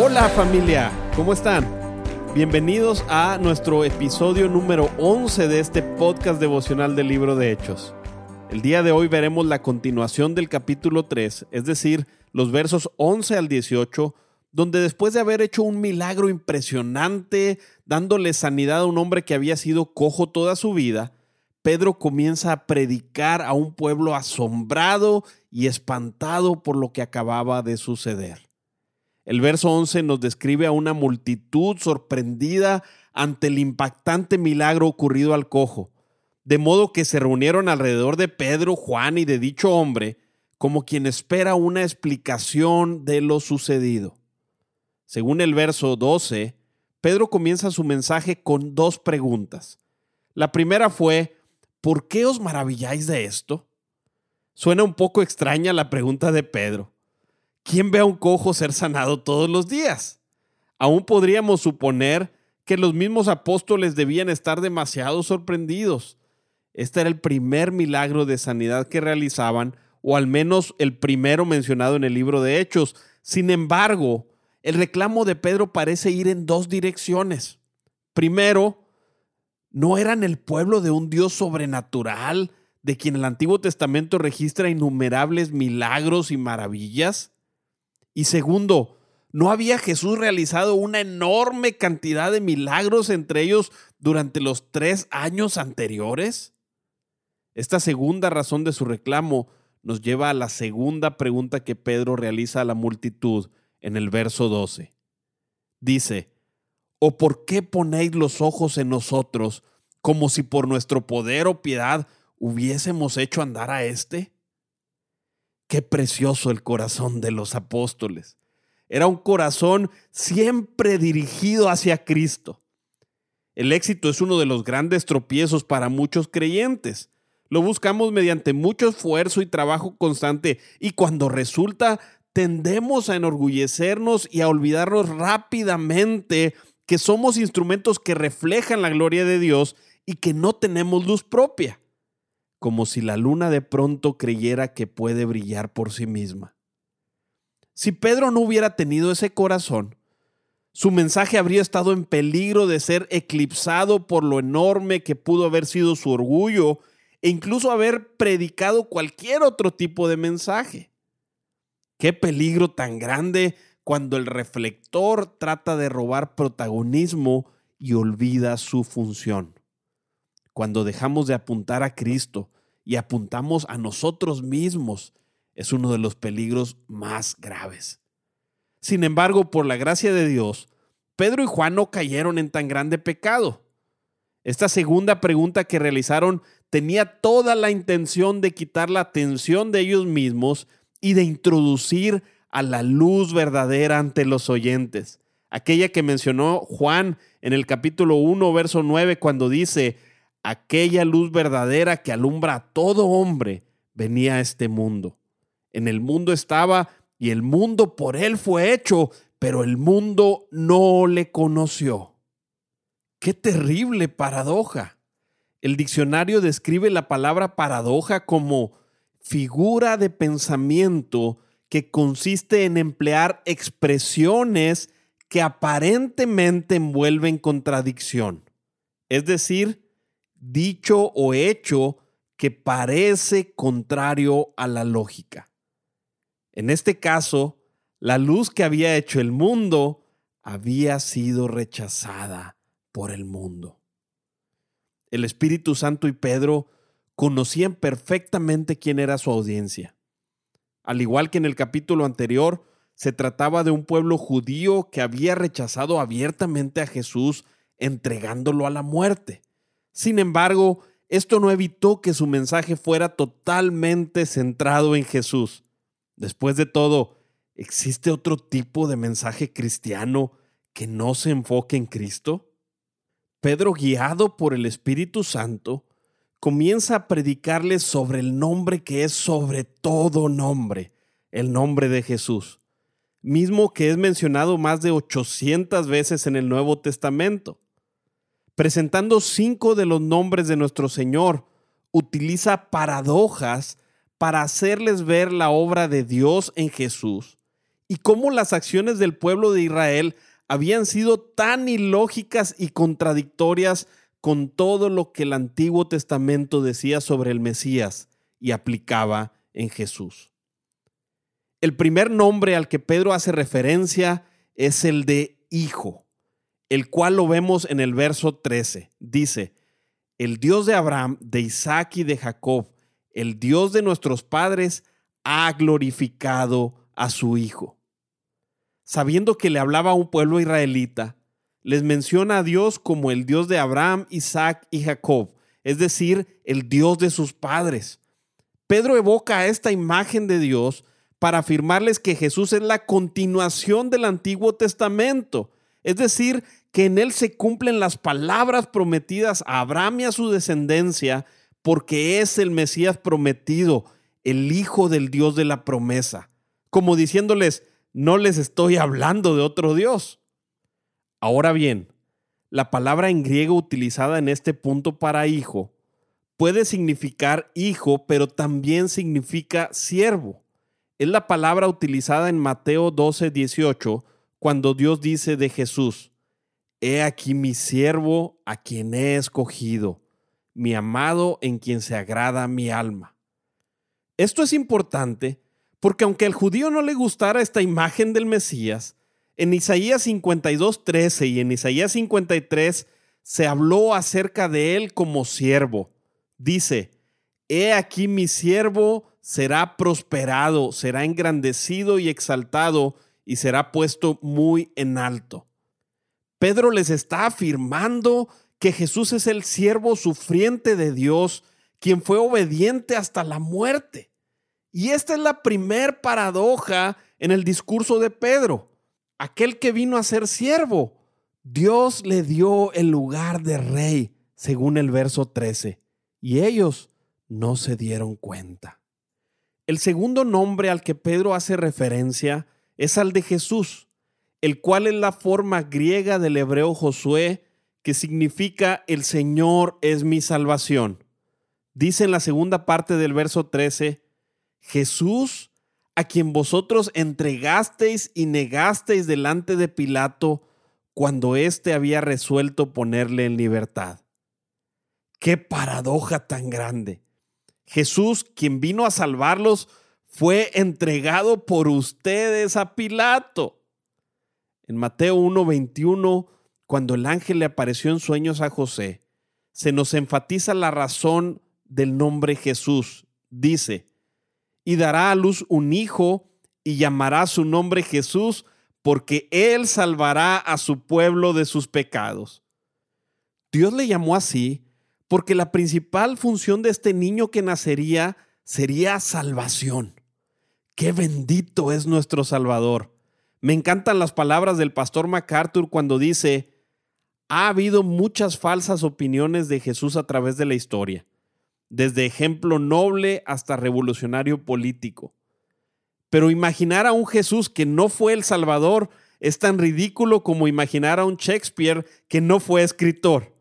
Hola familia, ¿cómo están? Bienvenidos a nuestro episodio número 11 de este podcast devocional del libro de Hechos. El día de hoy veremos la continuación del capítulo 3, es decir, los versos 11 al 18, donde después de haber hecho un milagro impresionante, dándole sanidad a un hombre que había sido cojo toda su vida, Pedro comienza a predicar a un pueblo asombrado y espantado por lo que acababa de suceder. El verso 11 nos describe a una multitud sorprendida ante el impactante milagro ocurrido al cojo, de modo que se reunieron alrededor de Pedro, Juan y de dicho hombre, como quien espera una explicación de lo sucedido. Según el verso 12, Pedro comienza su mensaje con dos preguntas. La primera fue, ¿por qué os maravilláis de esto? Suena un poco extraña la pregunta de Pedro. ¿Quién ve a un cojo ser sanado todos los días? Aún podríamos suponer que los mismos apóstoles debían estar demasiado sorprendidos. Este era el primer milagro de sanidad que realizaban, o al menos el primero mencionado en el libro de Hechos. Sin embargo, el reclamo de Pedro parece ir en dos direcciones. Primero, ¿no eran el pueblo de un Dios sobrenatural, de quien el Antiguo Testamento registra innumerables milagros y maravillas? Y segundo, ¿no había Jesús realizado una enorme cantidad de milagros entre ellos durante los tres años anteriores? Esta segunda razón de su reclamo nos lleva a la segunda pregunta que Pedro realiza a la multitud en el verso 12. Dice, ¿o por qué ponéis los ojos en nosotros como si por nuestro poder o piedad hubiésemos hecho andar a éste? Qué precioso el corazón de los apóstoles. Era un corazón siempre dirigido hacia Cristo. El éxito es uno de los grandes tropiezos para muchos creyentes. Lo buscamos mediante mucho esfuerzo y trabajo constante y cuando resulta tendemos a enorgullecernos y a olvidarnos rápidamente que somos instrumentos que reflejan la gloria de Dios y que no tenemos luz propia como si la luna de pronto creyera que puede brillar por sí misma. Si Pedro no hubiera tenido ese corazón, su mensaje habría estado en peligro de ser eclipsado por lo enorme que pudo haber sido su orgullo e incluso haber predicado cualquier otro tipo de mensaje. Qué peligro tan grande cuando el reflector trata de robar protagonismo y olvida su función cuando dejamos de apuntar a Cristo y apuntamos a nosotros mismos, es uno de los peligros más graves. Sin embargo, por la gracia de Dios, Pedro y Juan no cayeron en tan grande pecado. Esta segunda pregunta que realizaron tenía toda la intención de quitar la atención de ellos mismos y de introducir a la luz verdadera ante los oyentes. Aquella que mencionó Juan en el capítulo 1, verso 9, cuando dice, aquella luz verdadera que alumbra a todo hombre, venía a este mundo. En el mundo estaba y el mundo por él fue hecho, pero el mundo no le conoció. Qué terrible paradoja. El diccionario describe la palabra paradoja como figura de pensamiento que consiste en emplear expresiones que aparentemente envuelven contradicción. Es decir, dicho o hecho que parece contrario a la lógica. En este caso, la luz que había hecho el mundo había sido rechazada por el mundo. El Espíritu Santo y Pedro conocían perfectamente quién era su audiencia. Al igual que en el capítulo anterior, se trataba de un pueblo judío que había rechazado abiertamente a Jesús entregándolo a la muerte. Sin embargo, esto no evitó que su mensaje fuera totalmente centrado en Jesús. Después de todo, ¿existe otro tipo de mensaje cristiano que no se enfoque en Cristo? Pedro, guiado por el Espíritu Santo, comienza a predicarles sobre el nombre que es sobre todo nombre, el nombre de Jesús, mismo que es mencionado más de 800 veces en el Nuevo Testamento. Presentando cinco de los nombres de nuestro Señor, utiliza paradojas para hacerles ver la obra de Dios en Jesús y cómo las acciones del pueblo de Israel habían sido tan ilógicas y contradictorias con todo lo que el Antiguo Testamento decía sobre el Mesías y aplicaba en Jesús. El primer nombre al que Pedro hace referencia es el de Hijo, el cual lo vemos en el verso 13. Dice, el Dios de Abraham, de Isaac y de Jacob, el Dios de nuestros padres, ha glorificado a su Hijo sabiendo que le hablaba a un pueblo israelita, les menciona a Dios como el Dios de Abraham, Isaac y Jacob, es decir, el Dios de sus padres. Pedro evoca esta imagen de Dios para afirmarles que Jesús es la continuación del Antiguo Testamento, es decir, que en él se cumplen las palabras prometidas a Abraham y a su descendencia, porque es el Mesías prometido, el Hijo del Dios de la promesa, como diciéndoles, no les estoy hablando de otro Dios. Ahora bien, la palabra en griego utilizada en este punto para hijo puede significar hijo, pero también significa siervo. Es la palabra utilizada en Mateo 12, 18, cuando Dios dice de Jesús, He aquí mi siervo a quien he escogido, mi amado en quien se agrada mi alma. Esto es importante porque aunque al judío no le gustara esta imagen del Mesías, en Isaías 52, 13 y en Isaías 53 se habló acerca de él como siervo. Dice, He aquí mi siervo será prosperado, será engrandecido y exaltado y será puesto muy en alto. Pedro les está afirmando que Jesús es el siervo sufriente de Dios, quien fue obediente hasta la muerte. Y esta es la primer paradoja en el discurso de Pedro. Aquel que vino a ser siervo, Dios le dio el lugar de rey, según el verso 13, y ellos no se dieron cuenta. El segundo nombre al que Pedro hace referencia es al de Jesús, el cual es la forma griega del hebreo Josué, que significa el Señor es mi salvación. Dice en la segunda parte del verso 13, Jesús, a quien vosotros entregasteis y negasteis delante de Pilato cuando éste había resuelto ponerle en libertad. Qué paradoja tan grande. Jesús, quien vino a salvarlos, fue entregado por ustedes a Pilato. En Mateo 1:21, cuando el ángel le apareció en sueños a José, se nos enfatiza la razón del nombre Jesús. Dice, y dará a luz un hijo y llamará su nombre Jesús, porque él salvará a su pueblo de sus pecados. Dios le llamó así porque la principal función de este niño que nacería sería salvación. Qué bendito es nuestro Salvador. Me encantan las palabras del pastor MacArthur cuando dice, ha habido muchas falsas opiniones de Jesús a través de la historia desde ejemplo noble hasta revolucionario político. Pero imaginar a un Jesús que no fue el Salvador es tan ridículo como imaginar a un Shakespeare que no fue escritor.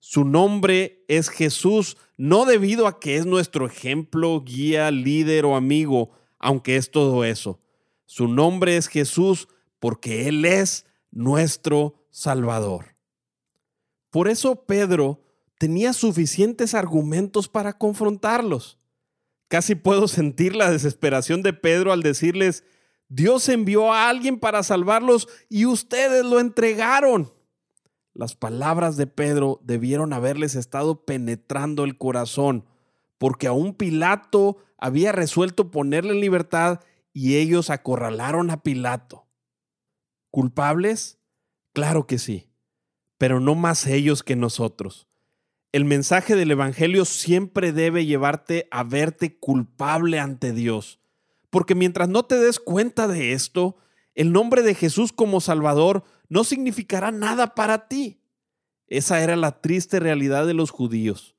Su nombre es Jesús, no debido a que es nuestro ejemplo, guía, líder o amigo, aunque es todo eso. Su nombre es Jesús porque Él es nuestro Salvador. Por eso Pedro tenía suficientes argumentos para confrontarlos. Casi puedo sentir la desesperación de Pedro al decirles, Dios envió a alguien para salvarlos y ustedes lo entregaron. Las palabras de Pedro debieron haberles estado penetrando el corazón, porque aún Pilato había resuelto ponerle en libertad y ellos acorralaron a Pilato. ¿Culpables? Claro que sí, pero no más ellos que nosotros. El mensaje del Evangelio siempre debe llevarte a verte culpable ante Dios. Porque mientras no te des cuenta de esto, el nombre de Jesús como Salvador no significará nada para ti. Esa era la triste realidad de los judíos.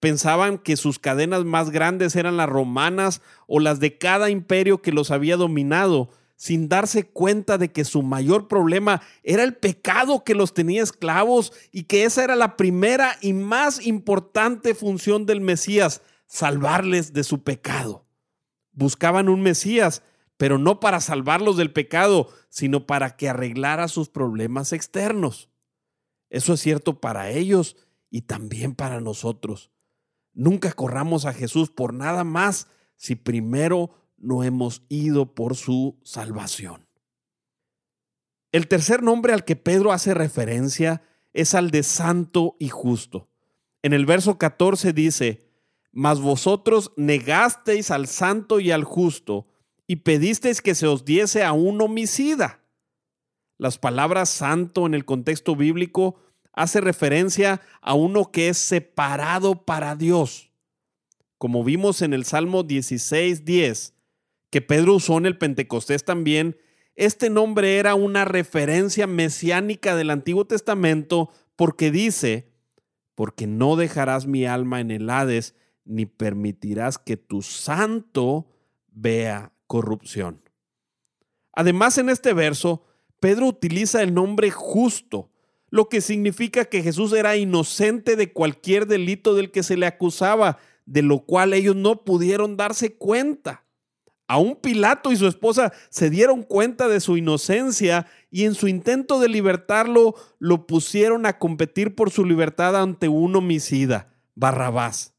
Pensaban que sus cadenas más grandes eran las romanas o las de cada imperio que los había dominado, sin darse cuenta de que su mayor problema era el pecado que los tenía esclavos y que esa era la primera y más importante función del Mesías, salvarles de su pecado. Buscaban un Mesías, pero no para salvarlos del pecado, sino para que arreglara sus problemas externos. Eso es cierto para ellos y también para nosotros. Nunca corramos a Jesús por nada más si primero no hemos ido por su salvación. El tercer nombre al que Pedro hace referencia es al de santo y justo. En el verso 14 dice, Mas vosotros negasteis al santo y al justo y pedisteis que se os diese a un homicida. Las palabras santo en el contexto bíblico hace referencia a uno que es separado para Dios. Como vimos en el Salmo 16, 10, que Pedro usó en el Pentecostés también, este nombre era una referencia mesiánica del Antiguo Testamento porque dice, porque no dejarás mi alma en el Hades, ni permitirás que tu santo vea corrupción. Además, en este verso, Pedro utiliza el nombre justo, lo que significa que Jesús era inocente de cualquier delito del que se le acusaba, de lo cual ellos no pudieron darse cuenta. Aún Pilato y su esposa se dieron cuenta de su inocencia y en su intento de libertarlo lo pusieron a competir por su libertad ante un homicida, Barrabás.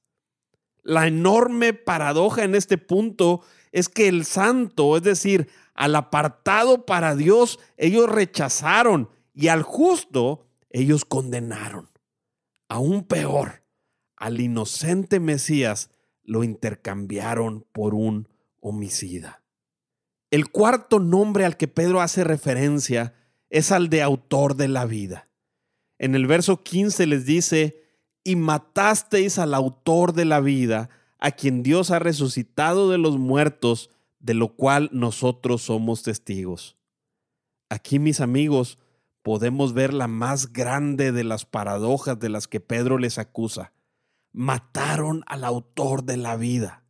La enorme paradoja en este punto es que el santo, es decir, al apartado para Dios, ellos rechazaron y al justo ellos condenaron. Aún peor, al inocente Mesías lo intercambiaron por un homicida. El cuarto nombre al que Pedro hace referencia es al de autor de la vida. En el verso 15 les dice, y matasteis al autor de la vida, a quien Dios ha resucitado de los muertos, de lo cual nosotros somos testigos. Aquí, mis amigos, podemos ver la más grande de las paradojas de las que Pedro les acusa. Mataron al autor de la vida.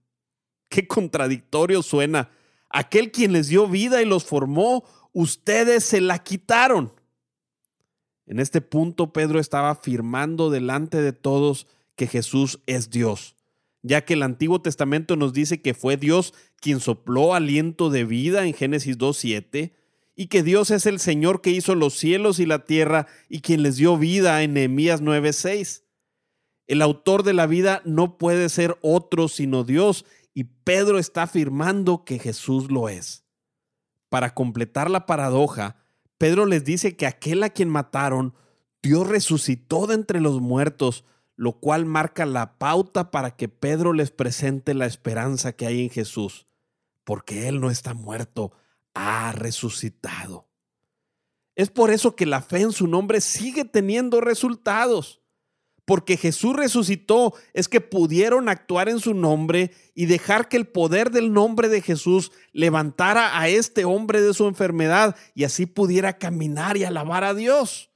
Qué contradictorio suena. Aquel quien les dio vida y los formó, ustedes se la quitaron. En este punto Pedro estaba afirmando delante de todos que Jesús es Dios, ya que el Antiguo Testamento nos dice que fue Dios quien sopló aliento de vida en Génesis 2.7 y que Dios es el Señor que hizo los cielos y la tierra y quien les dio vida en Nehemías 9.6. El autor de la vida no puede ser otro sino Dios y Pedro está afirmando que Jesús lo es. Para completar la paradoja, Pedro les dice que aquel a quien mataron, Dios resucitó de entre los muertos, lo cual marca la pauta para que Pedro les presente la esperanza que hay en Jesús, porque Él no está muerto, ha resucitado. Es por eso que la fe en su nombre sigue teniendo resultados porque Jesús resucitó, es que pudieron actuar en su nombre y dejar que el poder del nombre de Jesús levantara a este hombre de su enfermedad y así pudiera caminar y alabar a Dios.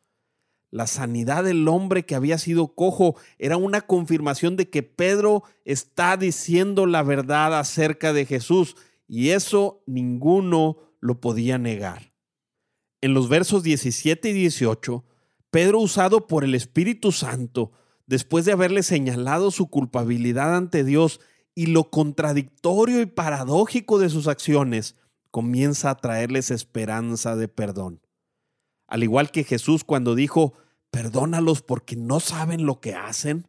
La sanidad del hombre que había sido cojo era una confirmación de que Pedro está diciendo la verdad acerca de Jesús y eso ninguno lo podía negar. En los versos 17 y 18, Pedro, usado por el Espíritu Santo, después de haberle señalado su culpabilidad ante Dios y lo contradictorio y paradójico de sus acciones, comienza a traerles esperanza de perdón. Al igual que Jesús cuando dijo, perdónalos porque no saben lo que hacen,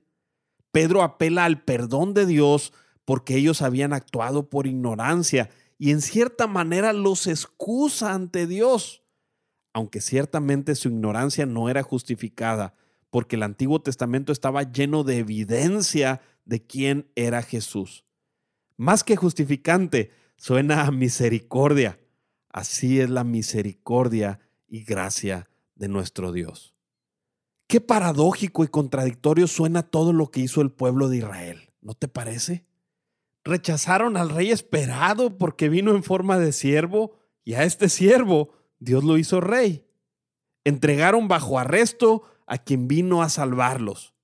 Pedro apela al perdón de Dios porque ellos habían actuado por ignorancia y en cierta manera los excusa ante Dios, aunque ciertamente su ignorancia no era justificada, porque el Antiguo Testamento estaba lleno de evidencia de quién era Jesús. Más que justificante, suena a misericordia. Así es la misericordia y gracia de nuestro Dios. Qué paradójico y contradictorio suena todo lo que hizo el pueblo de Israel, ¿no te parece? Rechazaron al rey esperado porque vino en forma de siervo y a este siervo Dios lo hizo rey. Entregaron bajo arresto a quien vino a salvarlos.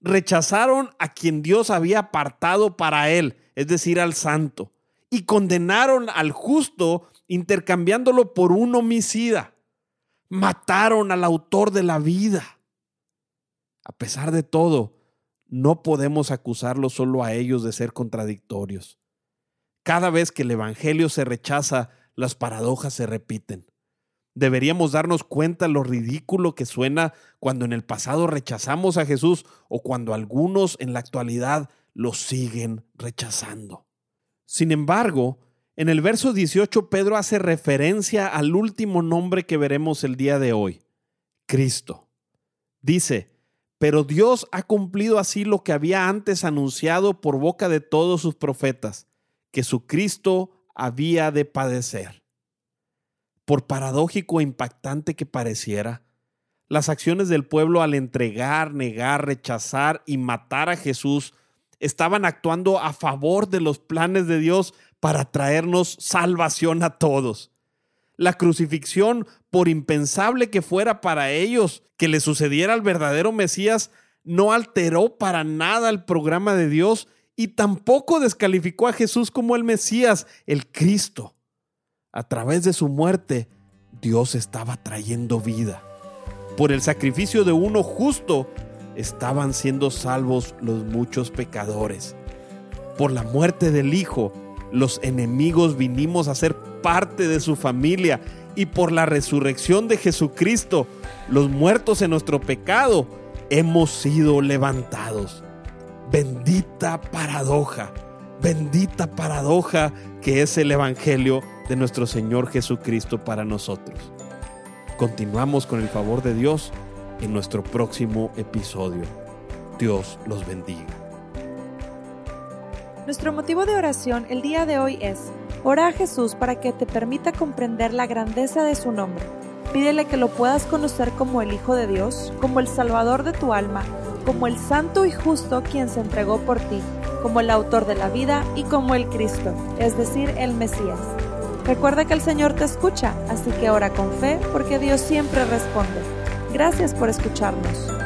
Rechazaron a quien Dios había apartado para él, es decir, al santo, y condenaron al justo intercambiándolo por un homicida. Mataron al autor de la vida. A pesar de todo, no podemos acusarlos solo a ellos de ser contradictorios. Cada vez que el Evangelio se rechaza, las paradojas se repiten. Deberíamos darnos cuenta lo ridículo que suena cuando en el pasado rechazamos a Jesús o cuando algunos en la actualidad lo siguen rechazando. Sin embargo, en el verso 18 Pedro hace referencia al último nombre que veremos el día de hoy, Cristo. Dice, pero Dios ha cumplido así lo que había antes anunciado por boca de todos sus profetas, que su Cristo había de padecer. Por paradójico e impactante que pareciera, las acciones del pueblo al entregar, negar, rechazar y matar a Jesús estaban actuando a favor de los planes de Dios para traernos salvación a todos. La crucifixión, por impensable que fuera para ellos que le sucediera al verdadero Mesías, no alteró para nada el programa de Dios y tampoco descalificó a Jesús como el Mesías, el Cristo. A través de su muerte, Dios estaba trayendo vida. Por el sacrificio de uno justo, estaban siendo salvos los muchos pecadores. Por la muerte del Hijo, los enemigos vinimos a ser parte de su familia y por la resurrección de Jesucristo, los muertos en nuestro pecado, hemos sido levantados. Bendita paradoja, bendita paradoja que es el Evangelio de nuestro Señor Jesucristo para nosotros. Continuamos con el favor de Dios en nuestro próximo episodio. Dios los bendiga. Nuestro motivo de oración el día de hoy es, ora a Jesús para que te permita comprender la grandeza de su nombre. Pídele que lo puedas conocer como el Hijo de Dios, como el Salvador de tu alma, como el Santo y Justo quien se entregó por ti, como el Autor de la vida y como el Cristo, es decir, el Mesías. Recuerda que el Señor te escucha, así que ora con fe porque Dios siempre responde. Gracias por escucharnos.